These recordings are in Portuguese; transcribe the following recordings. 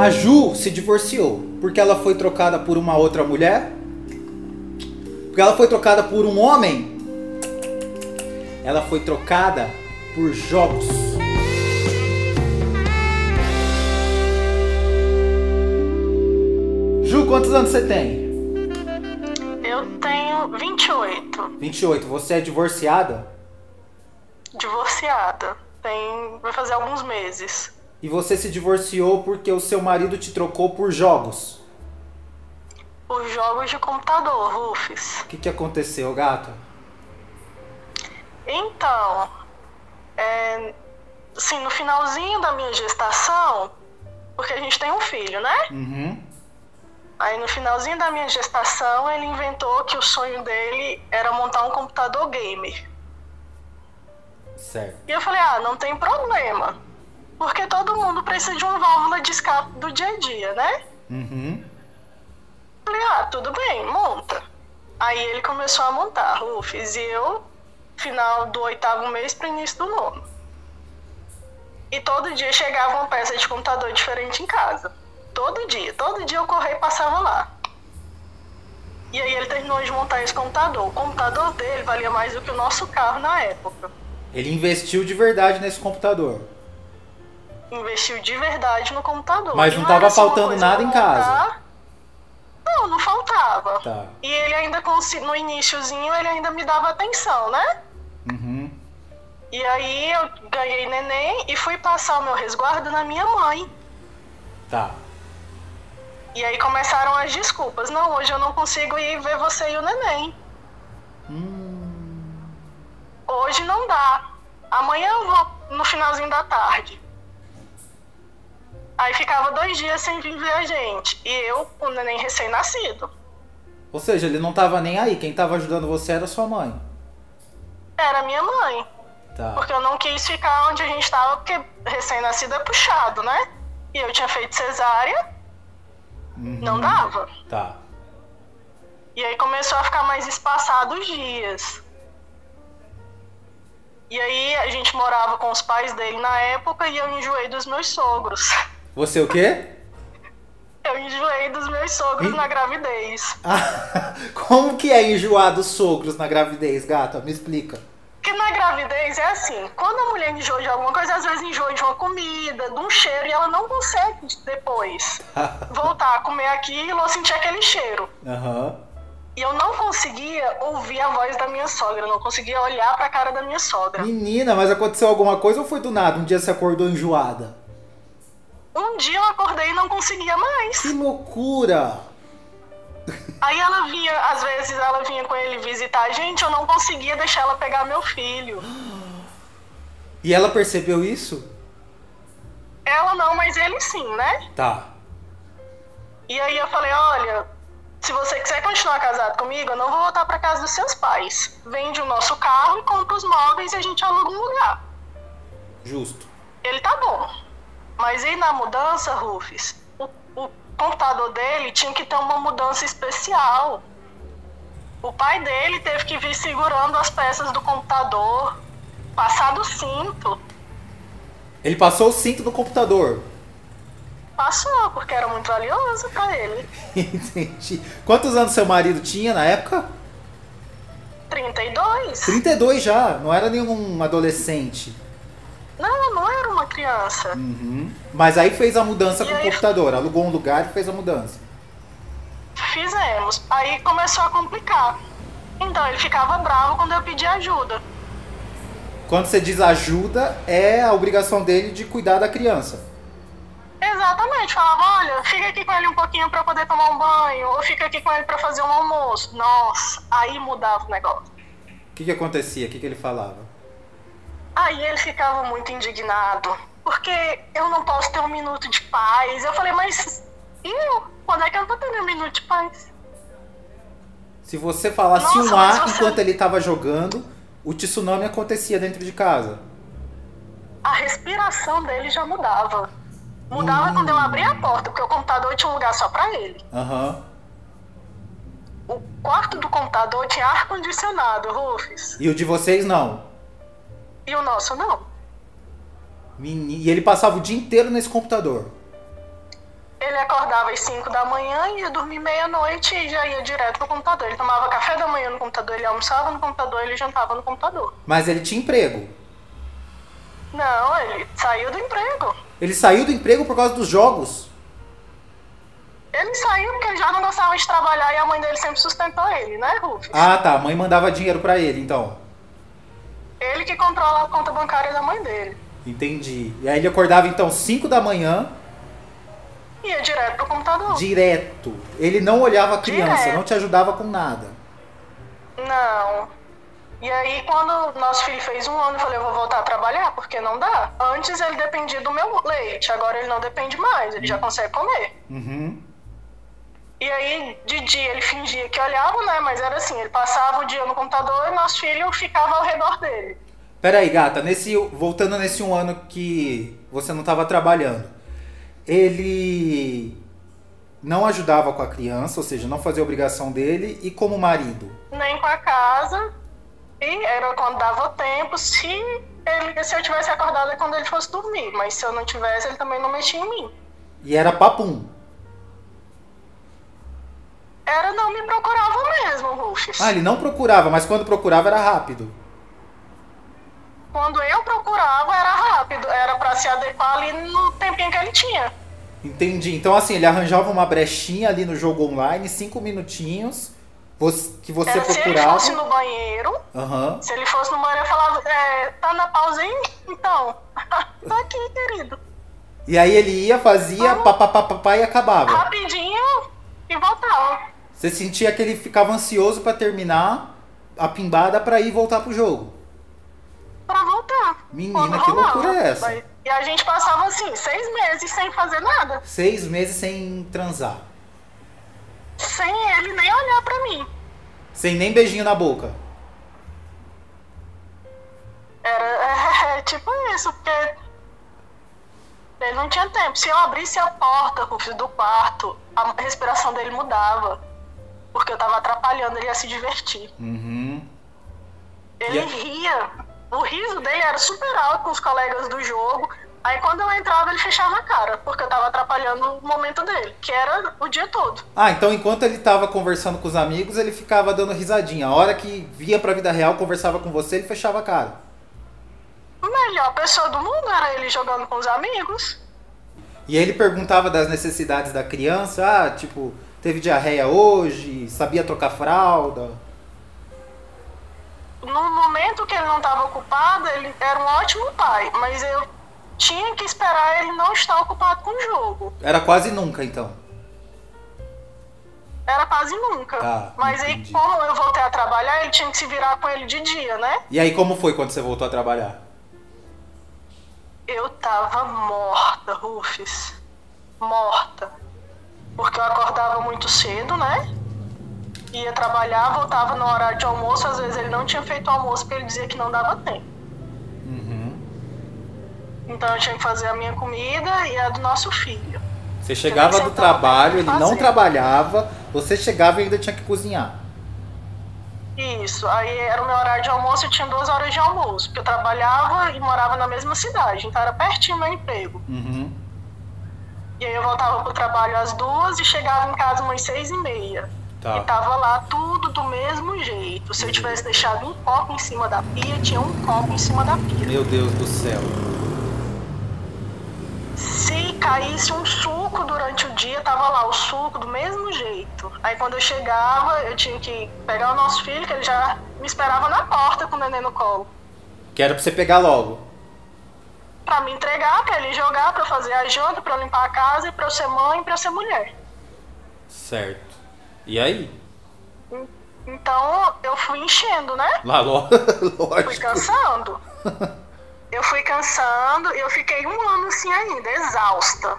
A Ju se divorciou porque ela foi trocada por uma outra mulher? Porque ela foi trocada por um homem? Ela foi trocada por jogos. Ju, quantos anos você tem? Eu tenho 28, 28. Você é divorciada? divorciada. Tem. vai fazer alguns meses. E você se divorciou porque o seu marido te trocou por jogos. Os jogos de computador, Rufus. O que, que aconteceu, gato? Então, é, assim, no finalzinho da minha gestação, porque a gente tem um filho, né? Uhum. Aí no finalzinho da minha gestação, ele inventou que o sonho dele era montar um computador gamer. Certo. E eu falei, ah, não tem problema. Porque todo mundo precisa de uma válvula de escape do dia a dia, né? Uhum. Falei, ah, tudo bem, monta. Aí ele começou a montar, Rufus, e eu, final do oitavo mês para início do nono. E todo dia chegava uma peça de computador diferente em casa. Todo dia, todo dia eu corria e passava lá. E aí ele terminou de montar esse computador. O computador dele valia mais do que o nosso carro na época. Ele investiu de verdade nesse computador. Investiu de verdade no computador. Mas não era tava só uma faltando nada em casa. Não, não faltava. Tá. E ele ainda, no iníciozinho, ele ainda me dava atenção, né? Uhum. E aí eu ganhei neném e fui passar o meu resguardo na minha mãe. Tá. E aí começaram as desculpas. Não, hoje eu não consigo ir ver você e o neném. Hum. Hoje não dá. Amanhã eu vou no finalzinho da tarde. Aí ficava dois dias sem vir ver a gente. E eu, o neném recém-nascido. Ou seja, ele não tava nem aí. Quem tava ajudando você era sua mãe. Era minha mãe. Tá. Porque eu não quis ficar onde a gente tava, porque recém-nascido é puxado, né? E eu tinha feito cesárea, Uhum. não dava. Tá. E aí começou a ficar mais espaçado os dias. E aí a gente morava com os pais dele na época e eu enjoei dos meus sogros. Você o quê? Eu enjoei dos meus sogros Ih. na gravidez. Ah, como que é enjoar dos sogros na gravidez, gata? Me explica. Porque na gravidez é assim, quando a mulher enjoa de alguma coisa, às vezes enjoa de uma comida, de um cheiro, e ela não consegue depois voltar a comer aquilo ou sentir aquele cheiro. Aham. E eu não conseguia ouvir a voz da minha sogra, não conseguia olhar pra cara da minha sogra. Menina, mas aconteceu alguma coisa ou foi do nada? Um dia você acordou enjoada? Um dia eu acordei e não conseguia mais. Que loucura! Aí ela vinha, às vezes ela vinha com ele visitar a gente, eu não conseguia deixar ela pegar meu filho. E ela percebeu isso? Ela não, mas ele sim, né? Tá. E aí eu falei, olha, se você quiser continuar casado comigo, eu não vou voltar pra casa dos seus pais. Vende o nosso carro e compra os móveis e a gente aluga um lugar. Justo. Ele tá bom. Mas aí na mudança, Rufus, o, o computador dele tinha que ter uma mudança especial. O pai dele teve que vir segurando as peças do computador, passar do cinto. Ele passou o cinto no computador. Passou, porque era muito valioso pra ele. Entendi. Quantos anos seu marido tinha na época? 32? 32 já, não era nenhum adolescente. Não, não era uma criança. Uhum. Mas aí fez a mudança E com o aí? computador, alugou um lugar e fez a mudança. Fizemos. Aí começou a complicar. Então ele ficava bravo quando eu pedia ajuda. Quando você diz ajuda, é a obrigação dele de cuidar da criança. Exatamente, falava, olha, fica aqui com ele um pouquinho eu poder tomar um banho, ou fica aqui com ele pra fazer um almoço. Nossa, aí mudava o negócio. O que, que acontecia? O que, que ele falava? Aí ele ficava muito indignado, porque eu não posso ter um minuto de paz. Eu falei, mas e eu? Quando é que eu vou ter um minuto de paz? Se você falasse Nossa, um mas A você- enquanto ele estava jogando, o tsunami acontecia dentro de casa. A respiração dele já mudava. Mudava quando eu abria a porta, porque o computador tinha um lugar só pra ele. Aham. O quarto do computador tinha ar-condicionado, Rufus. E o de vocês não. E o nosso não. E ele passava o dia inteiro nesse computador. acordava às 5 da manhã, ia dormir meia-noite e já ia direto pro computador. Ele tomava café da manhã no computador, ele almoçava no computador, ele jantava no computador. Mas ele tinha emprego. Não, ele saiu do emprego. Ele saiu do emprego por causa dos jogos. Ele saiu porque ele já não gostava de trabalhar e a mãe dele sempre sustentou ele, né, Rufus? Ah, tá. A mãe mandava dinheiro pra ele, então. Ele que controla a conta bancária da mãe dele. Entendi. E aí ele acordava então 5 da manhã, Ia direto pro computador. direto. Ele não olhava a criança, Direto. não te ajudava com nada. Não. E aí, quando nosso filho fez um ano, eu falei, eu vou voltar a trabalhar, porque não dá. Antes ele dependia do meu leite, agora ele não depende mais, ele já consegue comer. Uhum. E aí, de dia ele fingia que olhava, né? Mas era assim, ele passava o dia no computador e nosso filho ficava ao redor dele. Pera aí, gata, nesse, voltando nesse um ano que você não estava trabalhando, ele não ajudava com a criança, ou seja, não fazia a obrigação dele, e como marido? Nem com a casa. E era quando dava tempo, se, ele, se eu tivesse acordado é quando ele fosse dormir. Mas se eu não tivesse, ele também não mexia em mim. E era papum. Era não me procurava mesmo, Rufus. Ah, ele não procurava, mas quando procurava era rápido. Quando eu procurava, era rápido. Era pra se adequar ali no tempinho que ele tinha. Entendi. Então, assim, ele arranjava uma brechinha ali no jogo online, cinco minutinhos, que você Era, se ele procurava. fosse no banheiro, Aham. se ele fosse no banheiro, eu falava, é, tá na pausa aí? Então, tô aqui, querido. E aí ele ia, fazia, papapá e acabava. Rapidinho e voltava. Você sentia que ele ficava ansioso pra terminar a pimbada pra ir voltar pro jogo. Menina, que loucura é essa? E a gente passava assim, seis meses sem fazer nada. Seis meses sem transar. Sem ele nem olhar pra mim. Sem nem beijinho na boca. Era é, tipo isso, porque ele não tinha tempo. Se eu abrisse a porta Rufus, do quarto, a respiração dele mudava. Porque eu tava atrapalhando ele a se divertir. Uhum. Ele E ria. O riso dele era super alto com os colegas do jogo. Aí quando eu entrava, ele fechava a cara, porque eu tava atrapalhando o momento dele, que era o dia todo. Ah, então enquanto ele tava conversando com os amigos, ele ficava dando risadinha. A hora que via pra vida real, conversava com você, ele fechava a cara. Melhor pessoa do mundo era ele jogando com os amigos. E ele perguntava das necessidades da criança, ah, tipo, teve diarreia hoje, sabia trocar fralda. No momento que ele não estava ocupado, ele era um ótimo pai, mas eu tinha que esperar ele não estar ocupado com o jogo. Era quase nunca, então. Era quase nunca. Tá, mas aí, entendi. como eu voltei a trabalhar, ele tinha que se virar com ele de dia, né? E aí, como foi quando você voltou a trabalhar? Eu tava morta, Rufus. Morta. Porque eu acordava muito cedo, né? Ia trabalhar, voltava no horário de almoço. Às vezes ele não tinha feito almoço porque ele dizia que não dava tempo. Uhum. Então eu tinha que fazer a minha comida e a do nosso filho. Você chegava do trabalho, ele não trabalhava, você chegava e ainda tinha que cozinhar. Isso, aí era o meu horário de almoço, eu tinha duas horas de almoço, porque eu trabalhava e morava na mesma cidade, então era pertinho meu emprego. Uhum. E aí eu voltava pro trabalho às duas e chegava em casa umas seis e meia. Tá. E tava lá tudo do mesmo jeito. Se eu tivesse deixado um copo em cima da pia, tinha um copo em cima da pia. Meu Deus do céu. Se caísse um suco durante o dia, tava lá o suco do mesmo jeito. Aí quando eu chegava, eu tinha que pegar o nosso filho, que ele já me esperava na porta com o neném no colo. Que era pra você pegar logo. Pra me entregar, pra ele jogar, pra fazer a janta, pra limpar a casa, e pra eu ser mãe, e pra eu ser mulher. Certo. E aí? Então eu fui enchendo, né? Lá, lo- Fui lógico. cansando. Eu fui cansando eu fiquei um ano assim ainda, exausta.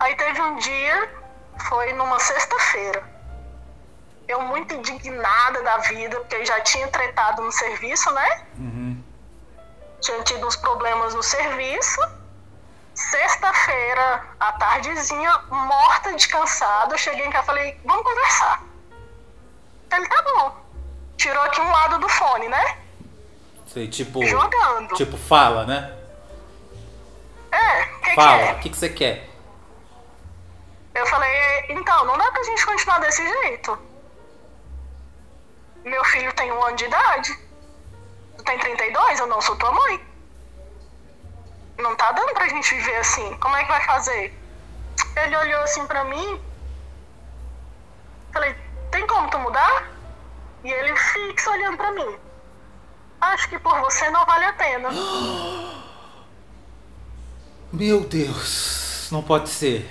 Aí teve um dia, foi numa sexta-feira. Eu muito indignada da vida, porque eu já tinha tretado no serviço, né? Uhum. Tinha tido uns problemas no serviço. Sexta-feira, à tardezinha, morta de cansado, eu cheguei em casa e falei, vamos conversar. Ele, tá bom. Tirou aqui um lado do fone, né? Sei, tipo. Jogando. Tipo, fala, né? É, o que, Fala, é? o que, que você quer? então, não dá pra gente continuar desse jeito. Meu filho tem um ano de idade. Tu tem 32, eu não sou tua mãe. Não tá dando pra gente viver assim. Como é que vai fazer? Ele olhou assim pra mim. Falei, tem como tu mudar? E ele fixa olhando pra mim. Acho que por você não vale a pena. Meu Deus, não pode ser.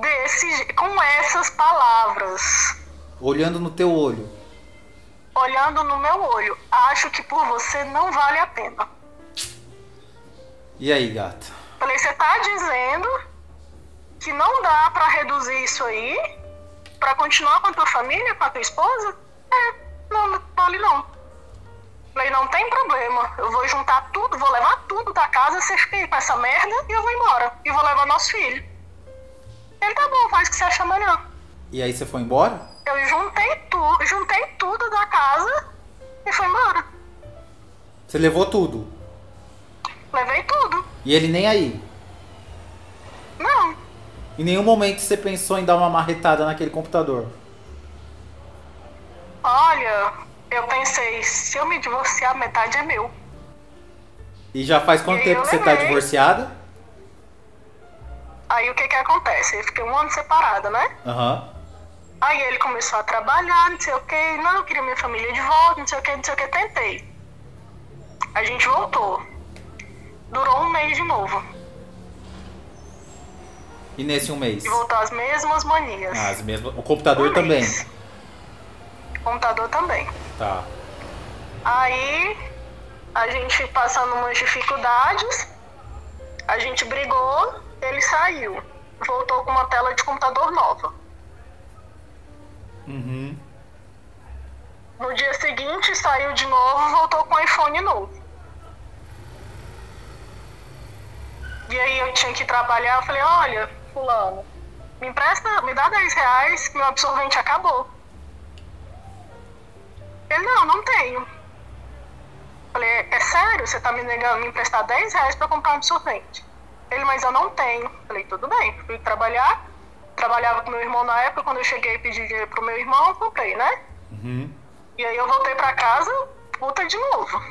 Desse, com essas palavras. Olhando no teu olho. Olhando no meu olho. Acho que por você não vale a pena. E aí, gata? Falei, você tá dizendo que não dá para reduzir isso aí para continuar com a tua família, com a tua esposa? É, não, não vale não. Falei, não tem problema. Eu vou juntar tudo, vou levar tudo da casa, você fica com essa merda e eu vou embora. E vou levar nosso filho. Ele tá bom, faz o que você acha melhor. E aí você foi embora? Eu juntei tudo, juntei tudo da casa e fui embora. Você levou tudo? E ele nem aí? Não. Em nenhum momento você pensou em dar uma marretada naquele computador? Olha, eu pensei, se eu me divorciar, metade é meu. E já faz quanto E tempo que você tá divorciada? Aí o que que acontece? Eu fiquei um ano separada, né? Aham. Aí ele começou a trabalhar, não sei o que, não, eu queria minha família de volta, não sei o que, não sei o que, tentei. A gente voltou. Durou um mês de novo. E nesse um mês? E voltou as mesmas manias. Ah, as mesmas. O computador Um também. mês. Computador também. Tá. Aí a gente passando umas dificuldades, a gente brigou, ele saiu. Voltou com uma tela de computador nova. Uhum. No dia seguinte saiu de novo, voltou com um iPhone novo. E aí eu tinha que trabalhar, eu falei, olha, fulano, me empresta, me dá 10 reais, que meu absorvente acabou. Ele, não, não tenho. Falei, é sério? Você tá me negando me emprestar 10 reais pra comprar um absorvente? Ele, mas eu não tenho. Falei, tudo bem, fui trabalhar. Trabalhava com meu irmão na época, quando eu cheguei e pedi dinheiro pro meu irmão, eu comprei, né? Uhum. E aí eu voltei pra casa, puta de novo.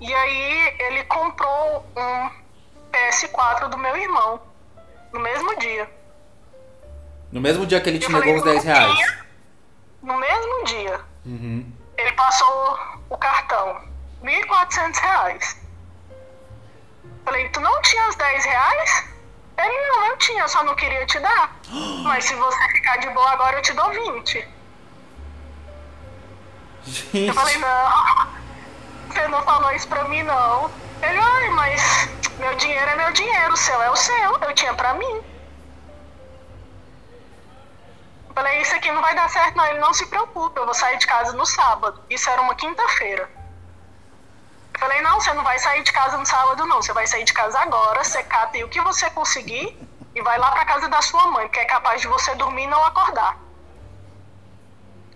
E aí ele comprou um PS4 do meu irmão. No mesmo dia. No mesmo dia que ele te Eu negou os 10 "Não reais. tinha." No mesmo dia. Uhum. Ele passou o cartão. 1.400 reais. Falei, tu não tinha os 10 reais? Ele, não, eu tinha, só não queria te dar. Mas se você ficar de boa agora, eu te dou 20. Gente. Eu falei, não, você não falou isso pra mim, não. Ele, ai, mas meu dinheiro é meu dinheiro, o seu é o seu, eu tinha pra mim. Falei, isso aqui não vai dar certo, não. Ele não se preocupe, eu vou sair de casa no sábado. Isso era uma quinta-feira. Falei, não, você não vai sair de casa no sábado, não. Você vai sair de casa agora, você cata o que você conseguir e vai lá pra casa da sua mãe, porque é capaz de você dormir e não acordar.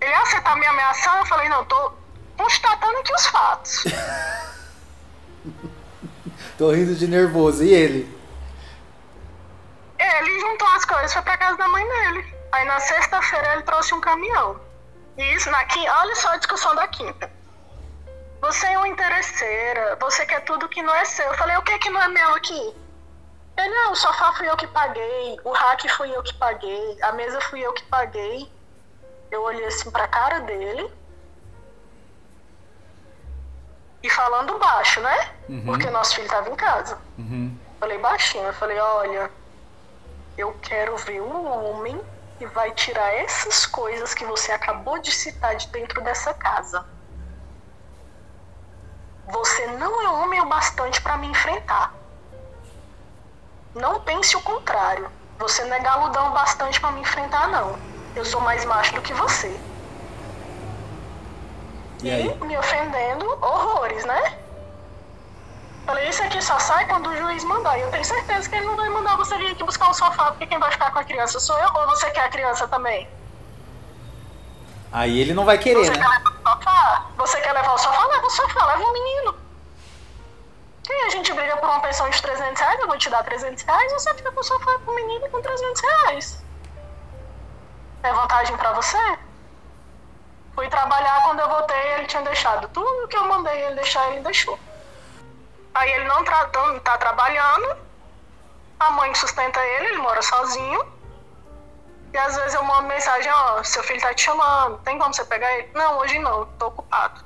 Ele, ah, você tá me ameaçando? Eu falei, não, eu tô constatando aqui os fatos. Tô rindo de nervoso. E ele? Ele juntou as coisas, foi pra casa da mãe dele. Aí na sexta-feira ele trouxe um caminhão. E isso na quinta, olha só a discussão da quinta. Você é uma interesseira, você quer tudo que não é seu. Eu falei, o que que não é meu aqui? Ele, não, o sofá fui eu que paguei, o rack fui eu que paguei, a mesa fui eu que paguei. Eu olhei assim pra cara dele. E falando baixo, né? Uhum. Porque nosso filho tava em casa. Uhum. Falei baixinho, eu falei, olha, eu quero ver um homem que vai tirar essas coisas que você acabou de citar de dentro dessa casa. Você não é homem o bastante para me enfrentar. Não pense o contrário. Você não é galudão o bastante para me enfrentar, não. Eu sou mais macho do que você. E aí? me ofendendo horrores, né? Falei, isso aqui só sai quando o juiz mandar. E eu tenho certeza que ele não vai mandar você vir aqui buscar o sofá, porque quem vai ficar com a criança sou eu, ou você quer a criança também? Aí ele não vai querer, Você né? quer levar o sofá? Você quer levar o sofá? Leva o sofá, leva o menino. E a gente briga por uma pensão de 300 reais, eu vou te dar 300 reais, você fica com o sofá com o menino com 300 reais. É vantagem pra você? Fui trabalhar, quando eu voltei, ele tinha deixado tudo que eu mandei ele deixar, ele deixou. Aí ele não tá, tá trabalhando, a mãe sustenta ele, ele mora sozinho. E às vezes eu mando mensagem, ó, seu filho tá te chamando, tem como você pegar ele? Não, hoje não, tô ocupado.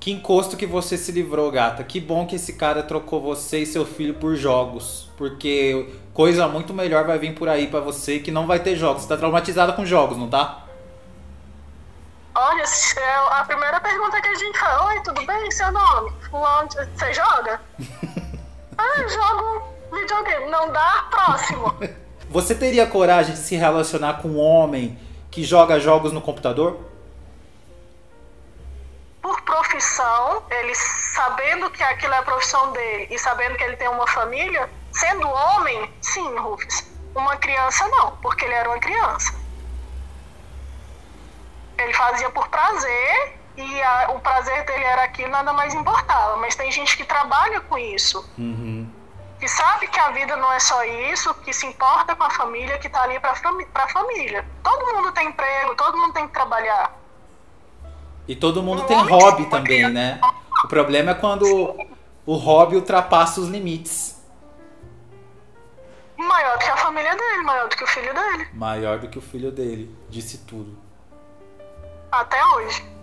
Que encosto que você se livrou, gata. Que bom que esse cara trocou você e seu filho por jogos. Porque coisa muito melhor vai vir por aí para você que não vai ter jogos. Você tá traumatizada com jogos, não tá? Olha, é a primeira pergunta que a gente fala, oi, tudo bem? Seu nome? Fulano, você joga? ah, jogo videogame. Não dá? Próximo. Você teria coragem de se relacionar com um homem que joga jogos no computador? por profissão, ele sabendo que aquilo é a profissão dele e sabendo que ele tem uma família, sendo homem, sim, Rufus. Uma criança não, porque ele era uma criança. Ele fazia por prazer e a, o prazer dele era aquilo, nada mais importava. Mas tem gente que trabalha com isso. Uhum. Que sabe que a vida não é só isso, que se importa com a família, que tá ali pra, pra família. Todo mundo tem emprego, todo mundo tem que trabalhar. E todo mundo tem hobby também, né? O problema é quando o hobby ultrapassa os limites. Maior do que a família dele, maior do que o filho dele. Maior do que o filho dele, disse tudo. Até hoje.